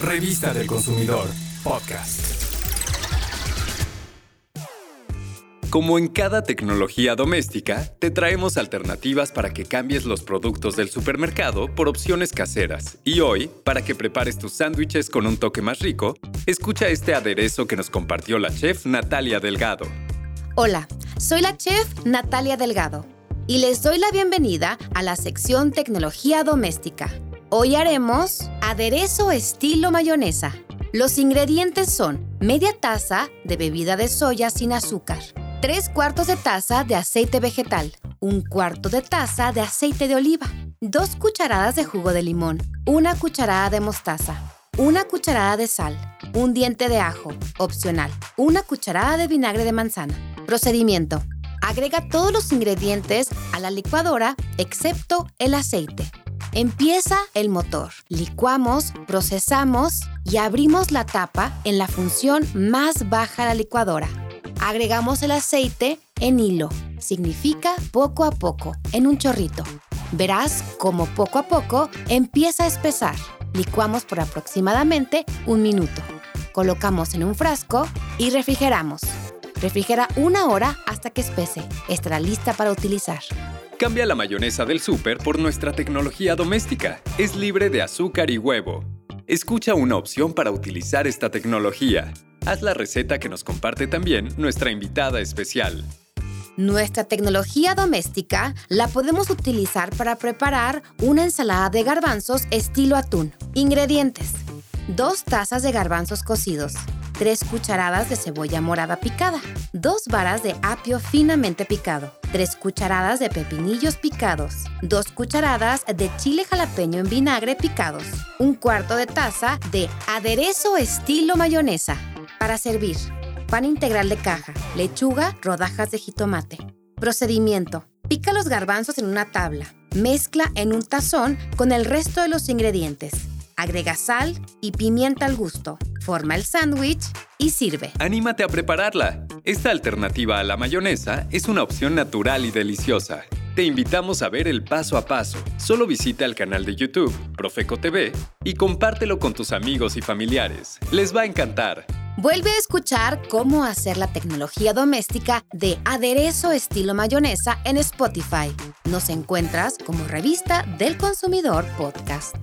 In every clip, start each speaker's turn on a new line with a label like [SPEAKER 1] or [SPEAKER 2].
[SPEAKER 1] Revista del Consumidor, podcast.
[SPEAKER 2] Como en cada tecnología doméstica, te traemos alternativas para que cambies los productos del supermercado por opciones caseras. Y hoy, para que prepares tus sándwiches con un toque más rico, escucha este aderezo que nos compartió la chef Natalia Delgado.
[SPEAKER 3] Hola, soy la chef Natalia Delgado y les doy la bienvenida a la sección Tecnología Doméstica. Hoy haremos aderezo estilo mayonesa. Los ingredientes son media taza de bebida de soya sin azúcar, 3 cuartos de taza de aceite vegetal, un cuarto de taza de aceite de oliva, 2 cucharadas de jugo de limón, una cucharada de mostaza, una cucharada de sal, un diente de ajo, opcional, una cucharada de vinagre de manzana. Procedimiento. Agrega todos los ingredientes a la licuadora excepto el aceite. Empieza el motor. Licuamos, procesamos y abrimos la tapa en la función más baja de la licuadora. Agregamos el aceite en hilo. Significa poco a poco, en un chorrito. Verás cómo poco a poco empieza a espesar. Licuamos por aproximadamente un minuto. Colocamos en un frasco y refrigeramos. Refrigera una hora hasta que espese. Estará lista para utilizar.
[SPEAKER 2] Cambia la mayonesa del súper por nuestra tecnología doméstica. Es libre de azúcar y huevo. Escucha una opción para utilizar esta tecnología. Haz la receta que nos comparte también nuestra invitada especial.
[SPEAKER 3] Nuestra tecnología doméstica la podemos utilizar para preparar una ensalada de garbanzos estilo atún. Ingredientes. 2 tazas de garbanzos cocidos, 3 cucharadas de cebolla morada picada, 2 varas de apio finamente picado, 3 cucharadas de pepinillos picados, 2 cucharadas de chile jalapeño en vinagre picados, un cuarto de taza de aderezo estilo mayonesa. Para servir, pan integral de caja, lechuga, rodajas de jitomate. Procedimiento. Pica los garbanzos en una tabla. Mezcla en un tazón con el resto de los ingredientes. Agrega sal y pimienta al gusto. Forma el sándwich y sirve.
[SPEAKER 2] Anímate a prepararla. Esta alternativa a la mayonesa es una opción natural y deliciosa. Te invitamos a ver el paso a paso. Solo visita el canal de YouTube, Profeco TV, y compártelo con tus amigos y familiares. Les va a encantar.
[SPEAKER 3] Vuelve a escuchar cómo hacer la tecnología doméstica de aderezo estilo mayonesa en Spotify. Nos encuentras como revista del consumidor podcast.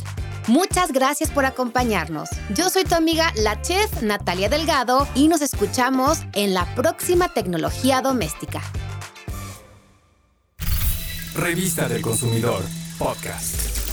[SPEAKER 3] Muchas gracias por acompañarnos. Yo soy tu amiga, la chef Natalia Delgado, y nos escuchamos en la próxima tecnología doméstica.
[SPEAKER 1] Revista del Consumidor, podcast.